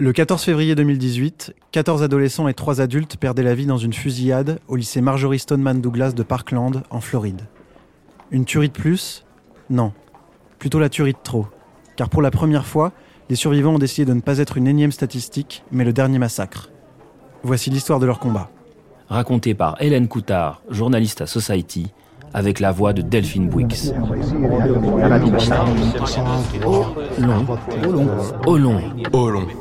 Le 14 février 2018, 14 adolescents et 3 adultes perdaient la vie dans une fusillade au lycée Marjorie Stoneman Douglas de Parkland, en Floride. Une tuerie de plus? Non. Plutôt la tuerie de trop. Car pour la première fois, les survivants ont décidé de ne pas être une énième statistique, mais le dernier massacre. Voici l'histoire de leur combat. Raconté par Hélène Coutard, journaliste à Society, avec la voix de Delphine Bouix. Au long.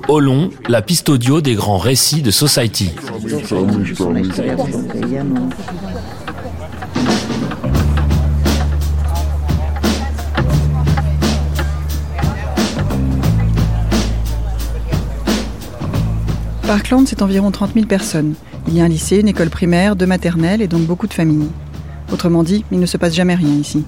Au long, la piste audio des grands récits de Society. Parkland, c'est environ 30 000 personnes. Il y a un lycée, une école primaire, deux maternelles et donc beaucoup de familles. Autrement dit, il ne se passe jamais rien ici.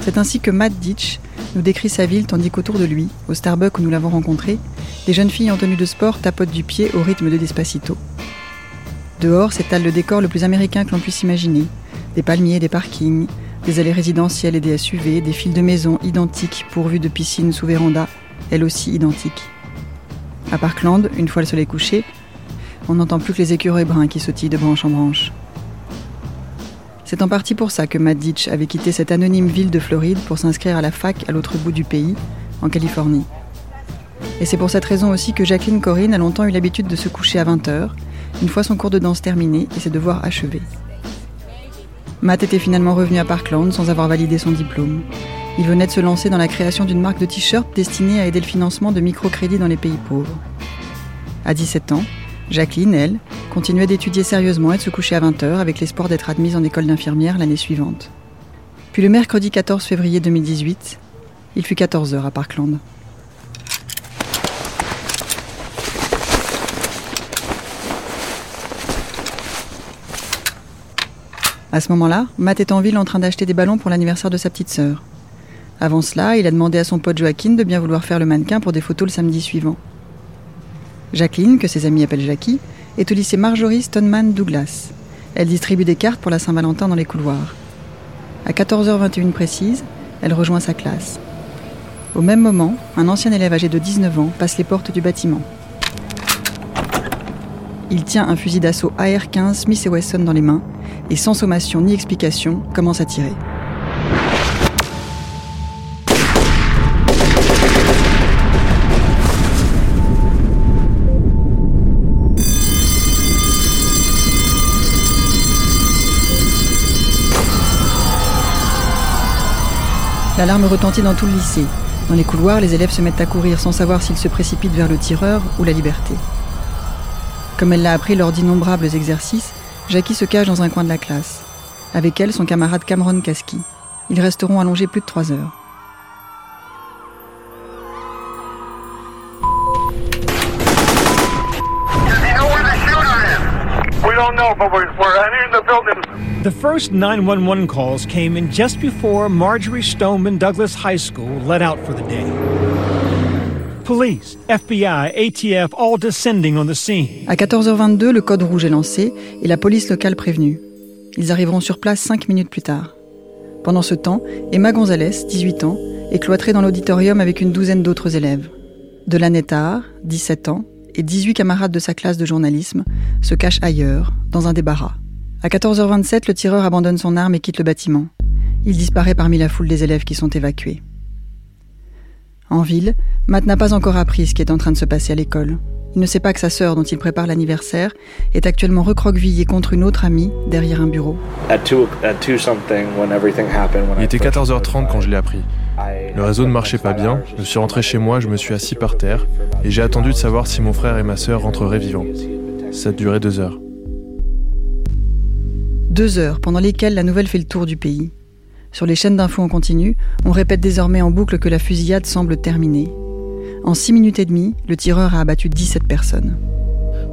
C'est ainsi que Matt Ditch nous décrit sa ville tandis qu'autour de lui, au Starbucks où nous l'avons rencontré, les jeunes filles en tenue de sport tapotent du pied au rythme de Despacito. Dehors s'étale le décor le plus américain que l'on puisse imaginer. Des palmiers, des parkings, des allées résidentielles et des SUV, des files de maisons identiques pourvues de piscines sous véranda, elles aussi identiques. À Parkland, une fois le soleil couché, on n'entend plus que les écureuils bruns qui sautillent de branche en branche. C'est en partie pour ça que Matt Ditch avait quitté cette anonyme ville de Floride pour s'inscrire à la fac à l'autre bout du pays, en Californie. Et c'est pour cette raison aussi que Jacqueline Corinne a longtemps eu l'habitude de se coucher à 20h, une fois son cours de danse terminé et ses devoirs achevés. Matt était finalement revenu à Parkland sans avoir validé son diplôme. Il venait de se lancer dans la création d'une marque de t-shirts destinée à aider le financement de microcrédits dans les pays pauvres. À 17 ans, Jacqueline, elle, continuait d'étudier sérieusement et de se coucher à 20h avec l'espoir d'être admise en école d'infirmière l'année suivante. Puis le mercredi 14 février 2018, il fut 14h à Parkland. À ce moment-là, Matt est en ville en train d'acheter des ballons pour l'anniversaire de sa petite sœur. Avant cela, il a demandé à son pote Joaquin de bien vouloir faire le mannequin pour des photos le samedi suivant. Jacqueline, que ses amis appellent Jackie, est au lycée Marjorie Stoneman Douglas. Elle distribue des cartes pour la Saint-Valentin dans les couloirs. À 14h21 précise, elle rejoint sa classe. Au même moment, un ancien élève âgé de 19 ans passe les portes du bâtiment. Il tient un fusil d'assaut AR-15 Smith Wesson dans les mains et sans sommation ni explication commence à tirer. L'alarme retentit dans tout le lycée. Dans les couloirs, les élèves se mettent à courir sans savoir s'ils se précipitent vers le tireur ou la liberté. Comme elle l'a appris lors d'innombrables exercices, Jackie se cache dans un coin de la classe. Avec elle, son camarade Cameron Kaski. Ils resteront allongés plus de trois heures. The first 911 calls came in just before Marjorie Stoneman Douglas High School let out for the day. Police, FBI, ATF, all descending on the scene. À 14h22, le code rouge est lancé et la police locale prévenue. Ils arriveront sur place cinq minutes plus tard. Pendant ce temps, Emma Gonzalez, 18 ans, est cloîtrée dans l'auditorium avec une douzaine d'autres élèves. Delaney Tahar, 17 ans, et 18 camarades de sa classe de journalisme se cachent ailleurs, dans un débarras. À 14h27, le tireur abandonne son arme et quitte le bâtiment. Il disparaît parmi la foule des élèves qui sont évacués. En ville, Matt n'a pas encore appris ce qui est en train de se passer à l'école. Il ne sait pas que sa sœur, dont il prépare l'anniversaire, est actuellement recroquevillée contre une autre amie derrière un bureau. Il était 14h30 quand je l'ai appris. Le réseau ne marchait pas bien, je suis rentré chez moi, je me suis assis par terre et j'ai attendu de savoir si mon frère et ma sœur rentreraient vivants. Ça a duré deux heures. Deux heures pendant lesquelles la nouvelle fait le tour du pays. Sur les chaînes d'infos en continu, on répète désormais en boucle que la fusillade semble terminée. En 6 minutes et demie, le tireur a abattu 17 personnes.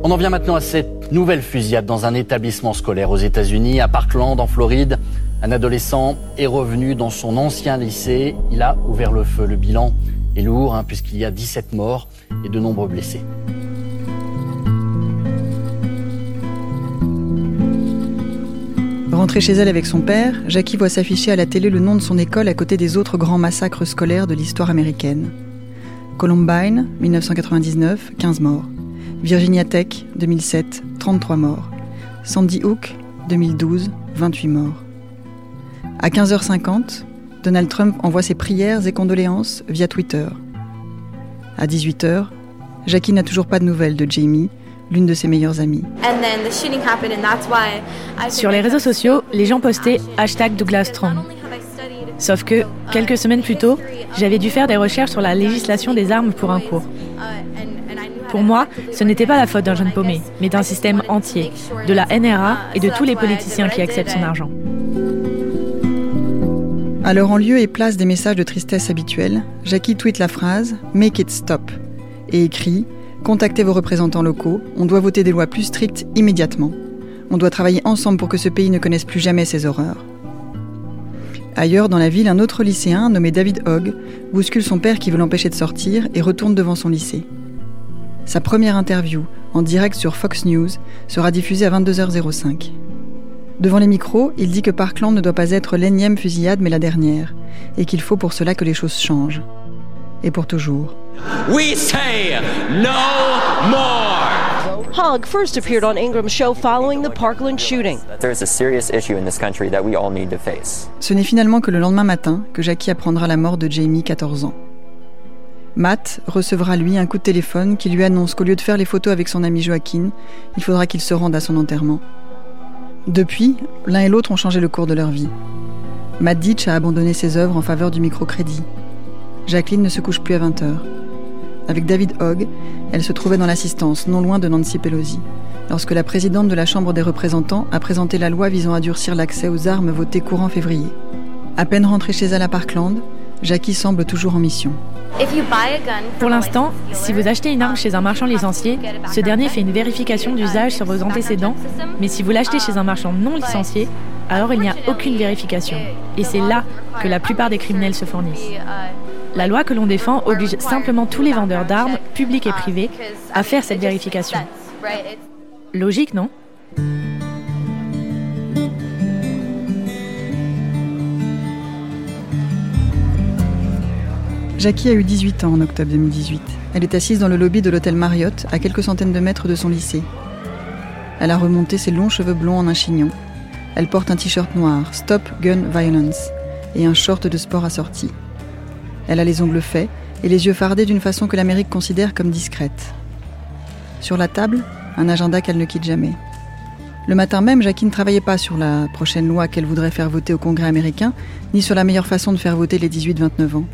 On en vient maintenant à cette nouvelle fusillade dans un établissement scolaire aux États-Unis, à Parkland, en Floride. Un adolescent est revenu dans son ancien lycée. Il a ouvert le feu. Le bilan est lourd, hein, puisqu'il y a 17 morts et de nombreux blessés. Rentrée chez elle avec son père, Jackie voit s'afficher à la télé le nom de son école à côté des autres grands massacres scolaires de l'histoire américaine. Columbine, 1999, 15 morts. Virginia Tech, 2007, 33 morts. Sandy Hook, 2012, 28 morts. À 15h50, Donald Trump envoie ses prières et condoléances via Twitter. À 18h, Jackie n'a toujours pas de nouvelles de Jamie, l'une de ses meilleures amies. Sur les réseaux sociaux, les gens postaient hashtag Douglas Trump. Sauf que, quelques semaines plus tôt, j'avais dû faire des recherches sur la législation des armes pour un cours. Pour moi, ce n'était pas la faute d'un jeune paumé, mais d'un système entier, de la NRA et de tous les politiciens qui acceptent son argent. Alors en lieu et place des messages de tristesse habituels, Jackie tweet la phrase Make it stop et écrit Contactez vos représentants locaux, on doit voter des lois plus strictes immédiatement. On doit travailler ensemble pour que ce pays ne connaisse plus jamais ces horreurs. Ailleurs, dans la ville, un autre lycéen, nommé David Hogg, bouscule son père qui veut l'empêcher de sortir et retourne devant son lycée. Sa première interview, en direct sur Fox News, sera diffusée à 22h05. Devant les micros, il dit que Parkland ne doit pas être l'énième fusillade mais la dernière, et qu'il faut pour cela que les choses changent. Et pour toujours. We say no more. Hogg first appeared on Ingram's show following the Parkland shooting. There's a serious issue in this country that we all need to face. Ce n'est finalement que le lendemain matin que Jackie apprendra la mort de Jamie, 14 ans. Matt recevra lui un coup de téléphone qui lui annonce qu'au lieu de faire les photos avec son ami Joaquin, il faudra qu'il se rende à son enterrement. Depuis, l'un et l'autre ont changé le cours de leur vie. Matt Ditch a abandonné ses œuvres en faveur du microcrédit. Jacqueline ne se couche plus à 20 heures. Avec David Hogg, elle se trouvait dans l'assistance, non loin de Nancy Pelosi, lorsque la présidente de la Chambre des représentants a présenté la loi visant à durcir l'accès aux armes votée courant février. À peine rentrée chez elle à Parkland, Jackie semble toujours en mission. Pour l'instant, si vous achetez une arme chez un marchand licencié, ce dernier fait une vérification d'usage sur vos antécédents, mais si vous l'achetez chez un marchand non licencié, alors il n'y a aucune vérification. Et c'est là que la plupart des criminels se fournissent. La loi que l'on défend oblige simplement tous les vendeurs d'armes, publics et privés, à faire cette vérification. Logique, non? Jackie a eu 18 ans en octobre 2018. Elle est assise dans le lobby de l'hôtel Marriott, à quelques centaines de mètres de son lycée. Elle a remonté ses longs cheveux blonds en un chignon. Elle porte un t-shirt noir, Stop Gun Violence, et un short de sport assorti. Elle a les ongles faits et les yeux fardés d'une façon que l'Amérique considère comme discrète. Sur la table, un agenda qu'elle ne quitte jamais. Le matin même, Jackie ne travaillait pas sur la prochaine loi qu'elle voudrait faire voter au Congrès américain, ni sur la meilleure façon de faire voter les 18-29 ans.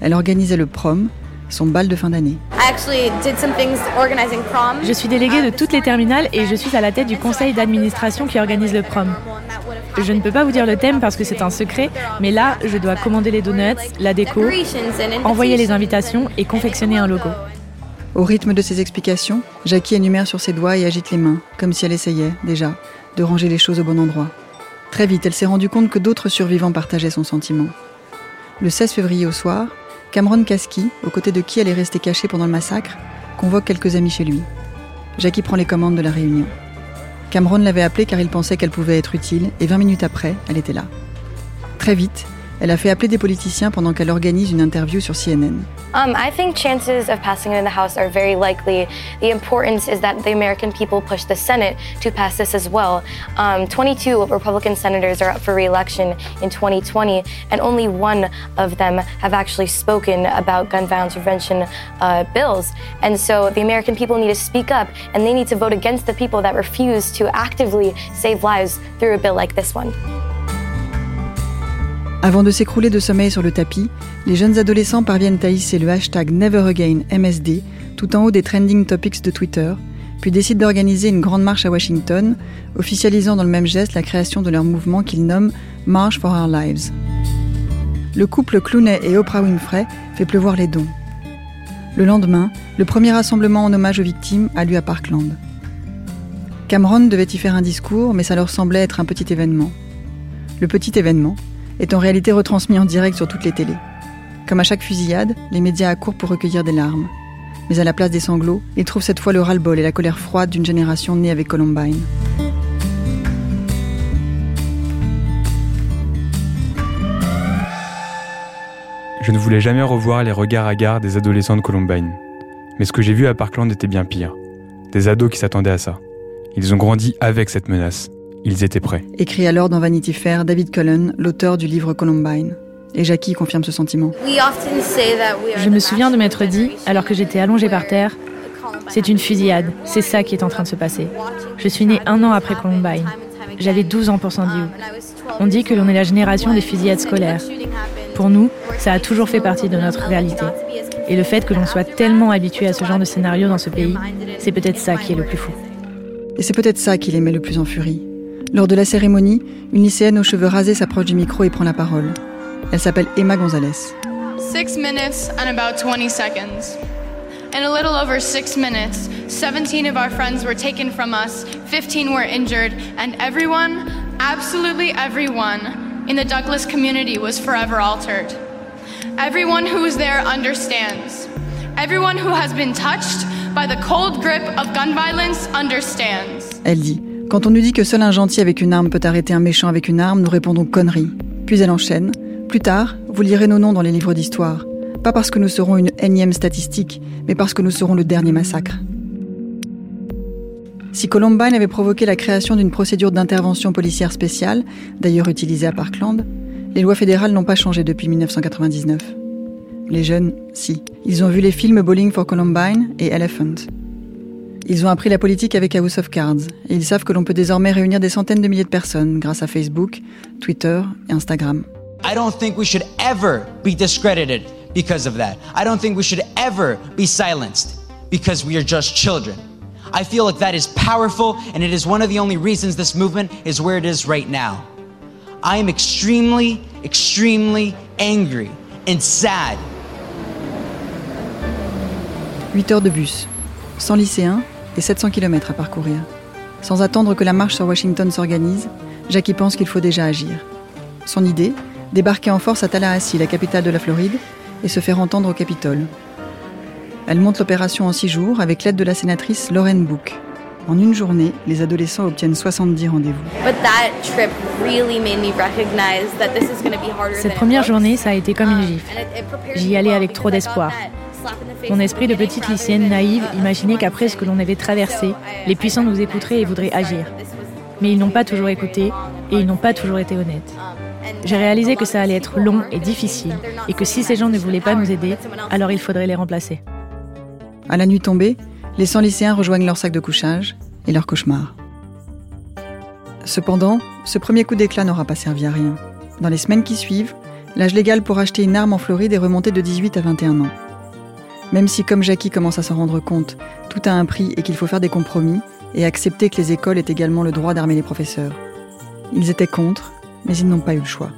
Elle organisait le prom, son bal de fin d'année. Je suis déléguée de toutes les terminales et je suis à la tête du conseil d'administration qui organise le prom. Je ne peux pas vous dire le thème parce que c'est un secret, mais là, je dois commander les donuts, la déco, envoyer les invitations et confectionner un logo. Au rythme de ses explications, Jackie énumère sur ses doigts et agite les mains, comme si elle essayait, déjà, de ranger les choses au bon endroit. Très vite, elle s'est rendue compte que d'autres survivants partageaient son sentiment. Le 16 février au soir, Cameron Kaski, aux côtés de qui elle est restée cachée pendant le massacre, convoque quelques amis chez lui. Jackie prend les commandes de la réunion. Cameron l'avait appelée car il pensait qu'elle pouvait être utile, et 20 minutes après, elle était là. Très vite, elle a fait appeler des politiciens pendant qu'elle organise une interview sur CNN. Um, I think chances of passing it in the House are very likely. The importance is that the American people push the Senate to pass this as well. Um, 22 Republican senators are up for re-election in 2020, and only one of them have actually spoken about gun violence prevention uh, bills. And so the American people need to speak up, and they need to vote against the people that refuse to actively save lives through a bill like this one. Avant de s'écrouler de sommeil sur le tapis, les jeunes adolescents parviennent à hisser le hashtag NeverAgainMSD tout en haut des trending topics de Twitter, puis décident d'organiser une grande marche à Washington, officialisant dans le même geste la création de leur mouvement qu'ils nomment March for Our Lives. Le couple Clooney et Oprah Winfrey fait pleuvoir les dons. Le lendemain, le premier rassemblement en hommage aux victimes a lieu à Parkland. Cameron devait y faire un discours, mais ça leur semblait être un petit événement. Le petit événement est en réalité retransmis en direct sur toutes les télés. Comme à chaque fusillade, les médias accourent pour recueillir des larmes. Mais à la place des sanglots, ils trouvent cette fois le ras-le-bol et la colère froide d'une génération née avec Columbine. Je ne voulais jamais revoir les regards hagards des adolescents de Columbine. Mais ce que j'ai vu à Parkland était bien pire. Des ados qui s'attendaient à ça. Ils ont grandi avec cette menace. Ils étaient prêts. Écrit alors dans Vanity Fair David Cullen, l'auteur du livre Columbine. Et Jackie confirme ce sentiment. Je me souviens de m'être dit, alors que j'étais allongée par terre, c'est une fusillade, c'est ça qui est en train de se passer. Je suis née un an après Columbine. J'avais 12 ans pour Sandy On dit que l'on est la génération des fusillades scolaires. Pour nous, ça a toujours fait partie de notre réalité. Et le fait que l'on soit tellement habitué à ce genre de scénario dans ce pays, c'est peut-être ça qui est le plus fou. Et c'est peut-être ça qui les met le plus en furie. Lors de la cérémonie, une lycéenne aux cheveux rasés s'approche du micro et prend la parole. Elle s'appelle Emma Gonzalez. Six minutes and about 20 seconds. In a little over six minutes, 17 of our friends were taken from us, 15 were injured, and everyone, absolutely everyone, in the Douglas community was forever altered. Everyone who was there understands. Everyone who has been touched by the cold grip of gun violence understands. Elle dit Quand on nous dit que seul un gentil avec une arme peut arrêter un méchant avec une arme, nous répondons conneries. Puis elle enchaîne plus tard, vous lirez nos noms dans les livres d'histoire. Pas parce que nous serons une énième statistique, mais parce que nous serons le dernier massacre. Si Columbine avait provoqué la création d'une procédure d'intervention policière spéciale, d'ailleurs utilisée à Parkland, les lois fédérales n'ont pas changé depuis 1999. Les jeunes, si. Ils ont vu les films Bowling for Columbine et Elephant. Ils ont appris la politique avec House of Cards et ils savent que l'on peut désormais réunir des centaines de milliers de personnes grâce à Facebook, Twitter et Instagram. I don't think we should ever be discredited because of that. I don't think we should ever be silenced because we are just children. I feel like that is powerful, and it is one of the only reasons this movement is where it is right now. I am extremely, extremely angry and sad. 8 heures de bus, 100 lycéens et 700 km à parcourir. Sans attendre que la marche sur Washington s'organise, Jackie pense qu'il faut déjà agir. Son idée, débarquer en force à Tallahassee, la capitale de la Floride, et se faire entendre au Capitole. Elle monte l'opération en six jours avec l'aide de la sénatrice Lauren Book. En une journée, les adolescents obtiennent 70 rendez-vous. Cette première journée, ça a été comme une gifle. J'y allais avec trop d'espoir. Mon esprit de petite lycéenne naïve imaginait qu'après ce que l'on avait traversé, les puissants nous écouteraient et voudraient agir. Mais ils n'ont pas toujours écouté et ils n'ont pas toujours été honnêtes. J'ai réalisé que ça allait être long et difficile et que si ces gens ne voulaient pas nous aider, alors il faudrait les remplacer. À la nuit tombée, les 100 lycéens rejoignent leur sac de couchage et leur cauchemar. Cependant, ce premier coup d'éclat n'aura pas servi à rien. Dans les semaines qui suivent, l'âge légal pour acheter une arme en Floride est remonté de 18 à 21 ans. Même si, comme Jackie commence à s'en rendre compte, tout a un prix et qu'il faut faire des compromis et accepter que les écoles aient également le droit d'armer les professeurs. Ils étaient contre, mais ils n'ont pas eu le choix.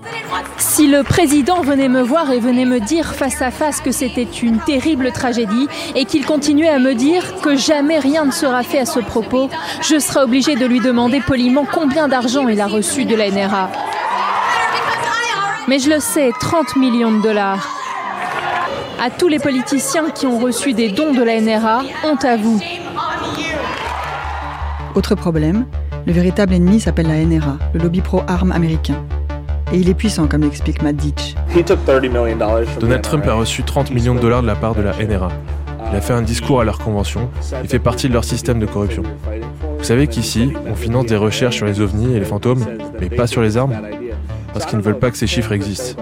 Si le président venait me voir et venait me dire face à face que c'était une terrible tragédie et qu'il continuait à me dire que jamais rien ne sera fait à ce propos, je serais obligé de lui demander poliment combien d'argent il a reçu de la NRA. Mais je le sais, 30 millions de dollars. À tous les politiciens qui ont reçu des dons de la NRA, honte à vous. Autre problème, le véritable ennemi s'appelle la NRA, le lobby pro-armes américain. Et il est puissant, comme l'explique Matt Ditch. Donald Trump a reçu 30 millions de dollars de la part de la NRA. Il a fait un discours à leur convention et fait partie de leur système de corruption. Vous savez qu'ici, on finance des recherches sur les ovnis et les fantômes, mais pas sur les armes Parce qu'ils ne veulent pas que ces chiffres existent.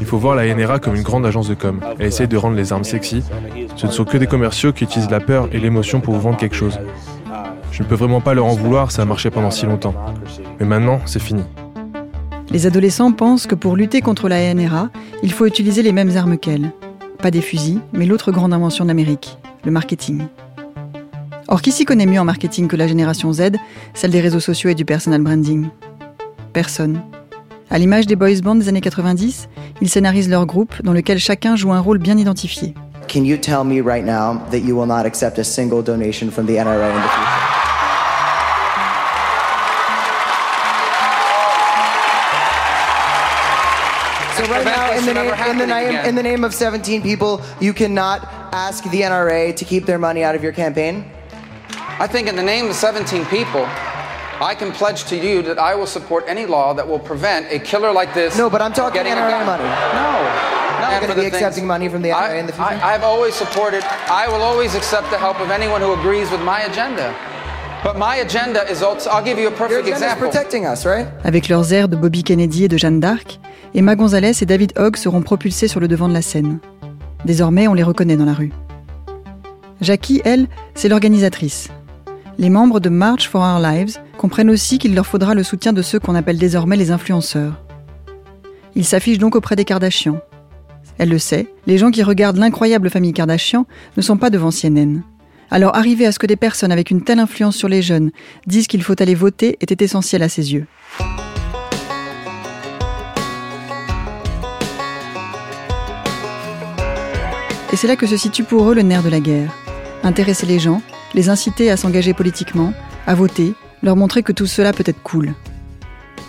Il faut voir la NRA comme une grande agence de com. Elle essaye de rendre les armes sexy. Ce ne sont que des commerciaux qui utilisent la peur et l'émotion pour vous vendre quelque chose. Je ne peux vraiment pas leur en vouloir, ça a marché pendant si longtemps. Mais maintenant, c'est fini. Les adolescents pensent que pour lutter contre la NRA, il faut utiliser les mêmes armes qu'elle. Pas des fusils, mais l'autre grande invention d'Amérique, le marketing. Or, qui s'y connaît mieux en marketing que la génération Z, celle des réseaux sociaux et du personal branding? Personne. À l'image des boys bands des années 90, ils scénarisent leur groupe dans lequel chacun joue un rôle bien identifié. Can you tell me right now that you will not accept a single donation from the NRA in the future? So right now, in the, name, in, the name, in the name of 17 people, you cannot ask the NRA to keep their money out of your campaign? I think in the name of 17 people, I can pledge to you that I will support any law that will prevent a killer like this. No, but I'm talking NRA money. No. You're going to be accepting money from the NRA I, in the future? I, I've always supported, I will always accept the help of anyone who agrees with my agenda. But my agenda is also, I'll give you a perfect example. protecting us, right? Avec leurs airs de Bobby Kennedy et de Jeanne d'Arc, Emma Gonzalez et David Hogg seront propulsés sur le devant de la scène. Désormais, on les reconnaît dans la rue. Jackie, elle, c'est l'organisatrice. Les membres de March for Our Lives comprennent aussi qu'il leur faudra le soutien de ceux qu'on appelle désormais les influenceurs. Ils s'affichent donc auprès des Kardashians. Elle le sait, les gens qui regardent l'incroyable famille Kardashian ne sont pas devant CNN. Alors arriver à ce que des personnes avec une telle influence sur les jeunes disent qu'il faut aller voter était essentiel à ses yeux. Et c'est là que se situe pour eux le nerf de la guerre. Intéresser les gens, les inciter à s'engager politiquement, à voter, leur montrer que tout cela peut être cool.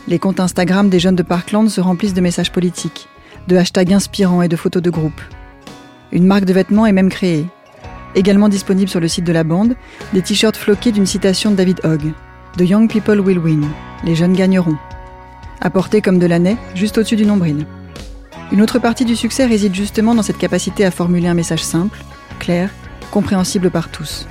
Les comptes Instagram des jeunes de Parkland se remplissent de messages politiques, de hashtags inspirants et de photos de groupe. Une marque de vêtements est même créée. Également disponible sur le site de la bande, des t-shirts floqués d'une citation de David Hogg. The young people will win. Les jeunes gagneront. Apporté comme de l'année, juste au-dessus du nombril. Une autre partie du succès réside justement dans cette capacité à formuler un message simple, clair, compréhensible par tous.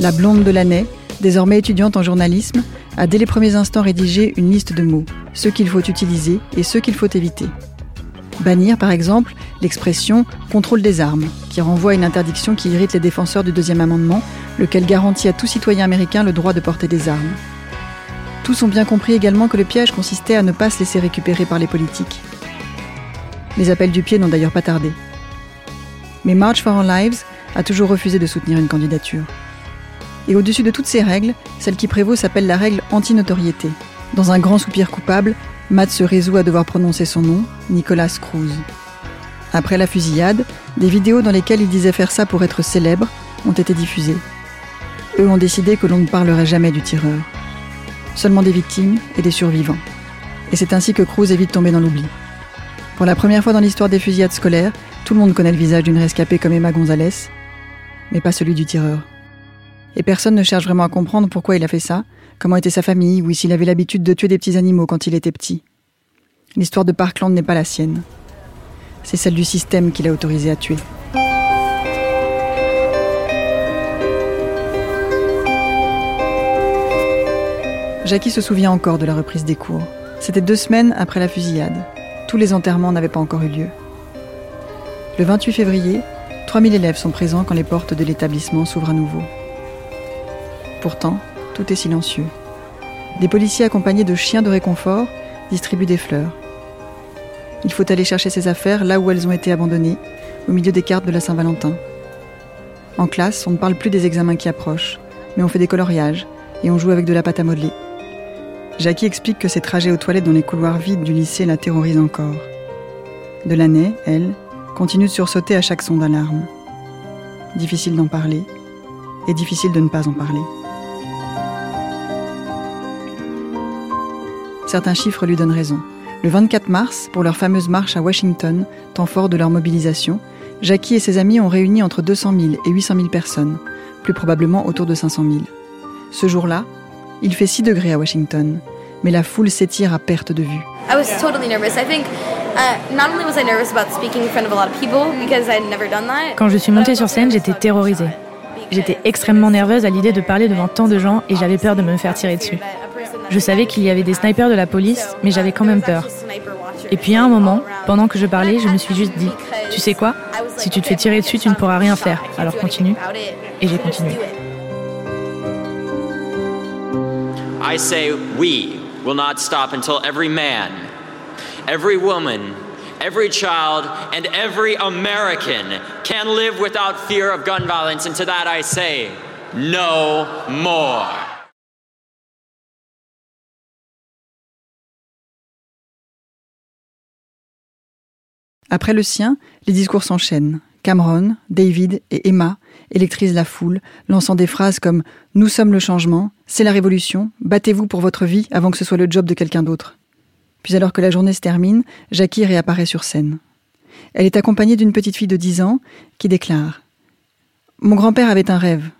La blonde de l'année, désormais étudiante en journalisme, a dès les premiers instants rédigé une liste de mots, ceux qu'il faut utiliser et ceux qu'il faut éviter. Bannir, par exemple, l'expression contrôle des armes, qui renvoie à une interdiction qui irrite les défenseurs du deuxième amendement, lequel garantit à tout citoyen américain le droit de porter des armes. Tous ont bien compris également que le piège consistait à ne pas se laisser récupérer par les politiques. Les appels du pied n'ont d'ailleurs pas tardé. Mais March for Our Lives a toujours refusé de soutenir une candidature. Et au-dessus de toutes ces règles, celle qui prévaut s'appelle la règle anti-notoriété. Dans un grand soupir coupable, Matt se résout à devoir prononcer son nom, Nicolas Cruz. Après la fusillade, des vidéos dans lesquelles il disait faire ça pour être célèbre ont été diffusées. Eux ont décidé que l'on ne parlerait jamais du tireur. Seulement des victimes et des survivants. Et c'est ainsi que Cruz est vite tombé dans l'oubli. Pour la première fois dans l'histoire des fusillades scolaires, tout le monde connaît le visage d'une rescapée comme Emma Gonzalez, mais pas celui du tireur. Et personne ne cherche vraiment à comprendre pourquoi il a fait ça, comment était sa famille, ou s'il avait l'habitude de tuer des petits animaux quand il était petit. L'histoire de Parkland n'est pas la sienne. C'est celle du système qu'il a autorisé à tuer. Jackie se souvient encore de la reprise des cours. C'était deux semaines après la fusillade. Tous les enterrements n'avaient pas encore eu lieu. Le 28 février, 3000 élèves sont présents quand les portes de l'établissement s'ouvrent à nouveau. Pourtant, tout est silencieux. Des policiers accompagnés de chiens de réconfort distribuent des fleurs. Il faut aller chercher ses affaires là où elles ont été abandonnées, au milieu des cartes de la Saint-Valentin. En classe, on ne parle plus des examens qui approchent, mais on fait des coloriages et on joue avec de la pâte à modeler. Jackie explique que ses trajets aux toilettes dans les couloirs vides du lycée la terrorisent encore. De l'année, elle, continue de sursauter à chaque son d'alarme. Difficile d'en parler, et difficile de ne pas en parler. Certains chiffres lui donnent raison. Le 24 mars, pour leur fameuse marche à Washington, temps fort de leur mobilisation, Jackie et ses amis ont réuni entre 200 000 et 800 000 personnes, plus probablement autour de 500 000. Ce jour-là, il fait 6 degrés à Washington, mais la foule s'étire à perte de vue. I was totally nervous. I think uh, not only was I nervous about speaking in front of a lot of people because I'd never done that. Quand je suis montée sur scène, j'étais terrorisée. J'étais extrêmement nerveuse à l'idée de parler devant tant de gens et j'avais peur de me faire tirer dessus. Je savais qu'il y avait des snipers de la police, mais j'avais quand même peur. Et puis à un moment, pendant que je parlais, je me suis juste dit, tu sais quoi? Si tu te fais tirer dessus, tu ne pourras rien faire. Alors continue. Et j'ai continué. I say we will not stop until every man, every woman, every child, and every American can live without fear of gun violence. And to that I say, no more. Après le sien, les discours s'enchaînent. Cameron, David et Emma électrisent la foule, lançant des phrases comme Nous sommes le changement, c'est la révolution, battez-vous pour votre vie avant que ce soit le job de quelqu'un d'autre. Puis alors que la journée se termine, Jackie réapparaît sur scène. Elle est accompagnée d'une petite fille de 10 ans qui déclare Mon grand-père avait un rêve,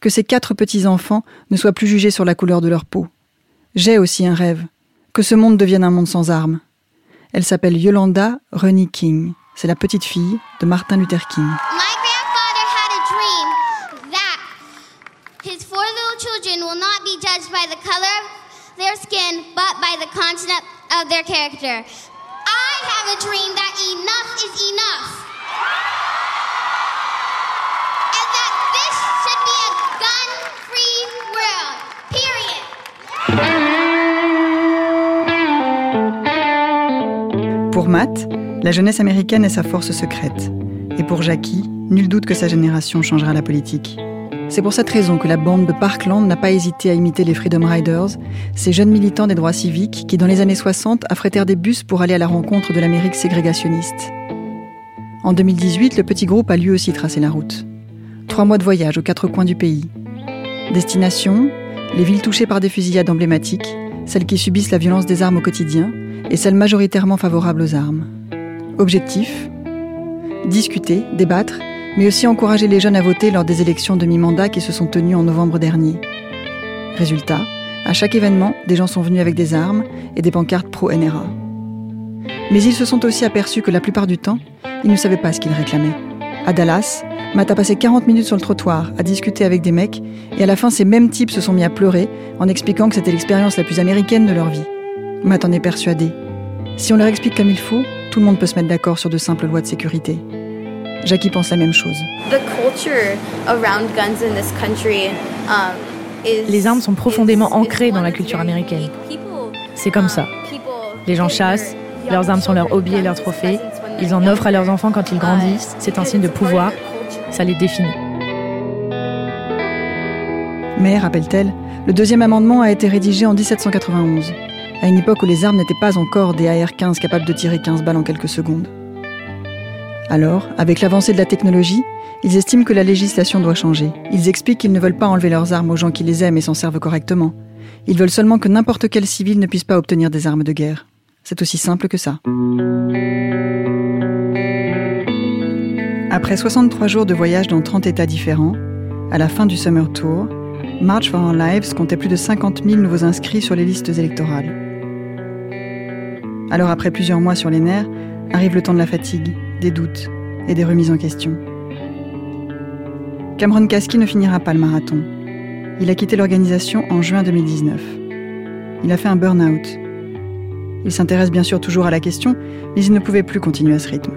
que ses quatre petits-enfants ne soient plus jugés sur la couleur de leur peau. J'ai aussi un rêve, que ce monde devienne un monde sans armes. Elle s'appelle Yolanda Rennie King. C'est la petite fille de Martin Luther King. Their skin, but by the content of their character. I have a dream that enough is enough. And that this should be a gun-free world. Period. Pour Matt, la jeunesse américaine est sa force secrète. Et pour Jackie, nul doute que sa génération changera la politique. C'est pour cette raison que la bande de Parkland n'a pas hésité à imiter les Freedom Riders, ces jeunes militants des droits civiques qui, dans les années 60, affrétèrent des bus pour aller à la rencontre de l'Amérique ségrégationniste. En 2018, le petit groupe a lui aussi tracé la route. Trois mois de voyage aux quatre coins du pays. Destination les villes touchées par des fusillades emblématiques, celles qui subissent la violence des armes au quotidien, et celles majoritairement favorables aux armes. Objectif? Discuter, débattre, mais aussi encourager les jeunes à voter lors des élections de mi-mandat qui se sont tenues en novembre dernier. Résultat, à chaque événement, des gens sont venus avec des armes et des pancartes pro-NRA. Mais ils se sont aussi aperçus que la plupart du temps, ils ne savaient pas ce qu'ils réclamaient. À Dallas, Matt a passé 40 minutes sur le trottoir à discuter avec des mecs, et à la fin, ces mêmes types se sont mis à pleurer en expliquant que c'était l'expérience la plus américaine de leur vie. Matt en est persuadé. Si on leur explique comme il faut, tout le monde peut se mettre d'accord sur de simples lois de sécurité. Jackie pense la même chose. Les armes sont profondément ancrées dans la culture américaine. C'est comme ça. Les gens chassent, leurs armes sont leur hobby et leurs trophées, ils en offrent à leurs enfants quand ils grandissent, c'est un signe de pouvoir, ça les définit. Mais, rappelle-t-elle, le deuxième amendement a été rédigé en 1791, à une époque où les armes n'étaient pas encore des AR-15 capables de tirer 15 balles en quelques secondes. Alors, avec l'avancée de la technologie, ils estiment que la législation doit changer. Ils expliquent qu'ils ne veulent pas enlever leurs armes aux gens qui les aiment et s'en servent correctement. Ils veulent seulement que n'importe quel civil ne puisse pas obtenir des armes de guerre. C'est aussi simple que ça. Après 63 jours de voyage dans 30 États différents, à la fin du Summer Tour, March for Our Lives comptait plus de 50 000 nouveaux inscrits sur les listes électorales. Alors après plusieurs mois sur les nerfs, arrive le temps de la fatigue, des doutes et des remises en question. Cameron Kasky ne finira pas le marathon. Il a quitté l'organisation en juin 2019. Il a fait un burn-out. Il s'intéresse bien sûr toujours à la question, mais il ne pouvait plus continuer à ce rythme.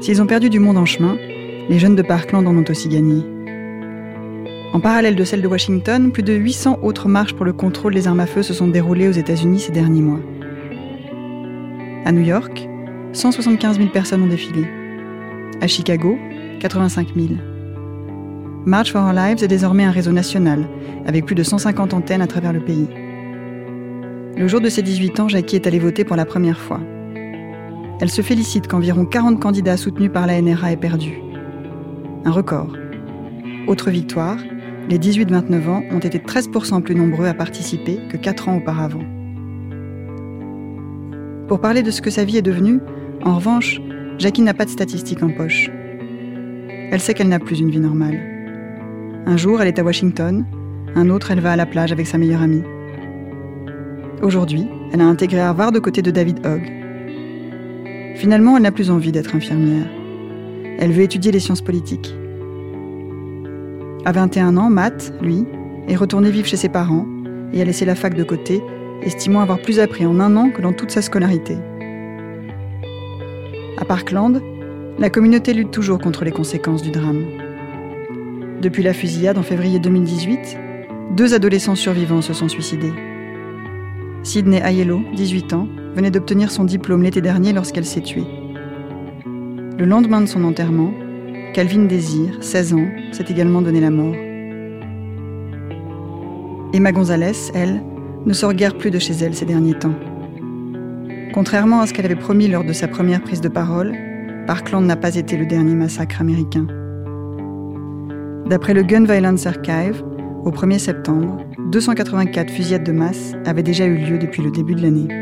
S'ils ont perdu du monde en chemin, les jeunes de Parkland en ont aussi gagné. En parallèle de celle de Washington, plus de 800 autres marches pour le contrôle des armes à feu se sont déroulées aux États-Unis ces derniers mois. À New York, 175 000 personnes ont défilé. À Chicago, 85 000. March for Our Lives est désormais un réseau national, avec plus de 150 antennes à travers le pays. Le jour de ses 18 ans, Jackie est allée voter pour la première fois. Elle se félicite qu'environ 40 candidats soutenus par la NRA aient perdu. Un record. Autre victoire, les 18-29 ans ont été 13% plus nombreux à participer que 4 ans auparavant. Pour parler de ce que sa vie est devenue, en revanche, Jackie n'a pas de statistiques en poche. Elle sait qu'elle n'a plus une vie normale. Un jour, elle est à Washington, un autre, elle va à la plage avec sa meilleure amie. Aujourd'hui, elle a intégré Harvard aux côtés de David Hogg, Finalement, elle n'a plus envie d'être infirmière. Elle veut étudier les sciences politiques. À 21 ans, Matt, lui, est retourné vivre chez ses parents et a laissé la fac de côté, estimant avoir plus appris en un an que dans toute sa scolarité. À Parkland, la communauté lutte toujours contre les conséquences du drame. Depuis la fusillade en février 2018, deux adolescents survivants se sont suicidés. Sidney Aiello, 18 ans, venait d'obtenir son diplôme l'été dernier lorsqu'elle s'est tuée. Le lendemain de son enterrement, Calvin Désir, 16 ans, s'est également donné la mort. Emma Gonzalez, elle, ne sort guère plus de chez elle ces derniers temps. Contrairement à ce qu'elle avait promis lors de sa première prise de parole, Parkland n'a pas été le dernier massacre américain. D'après le Gun Violence Archive, au 1er septembre, 284 fusillades de masse avaient déjà eu lieu depuis le début de l'année.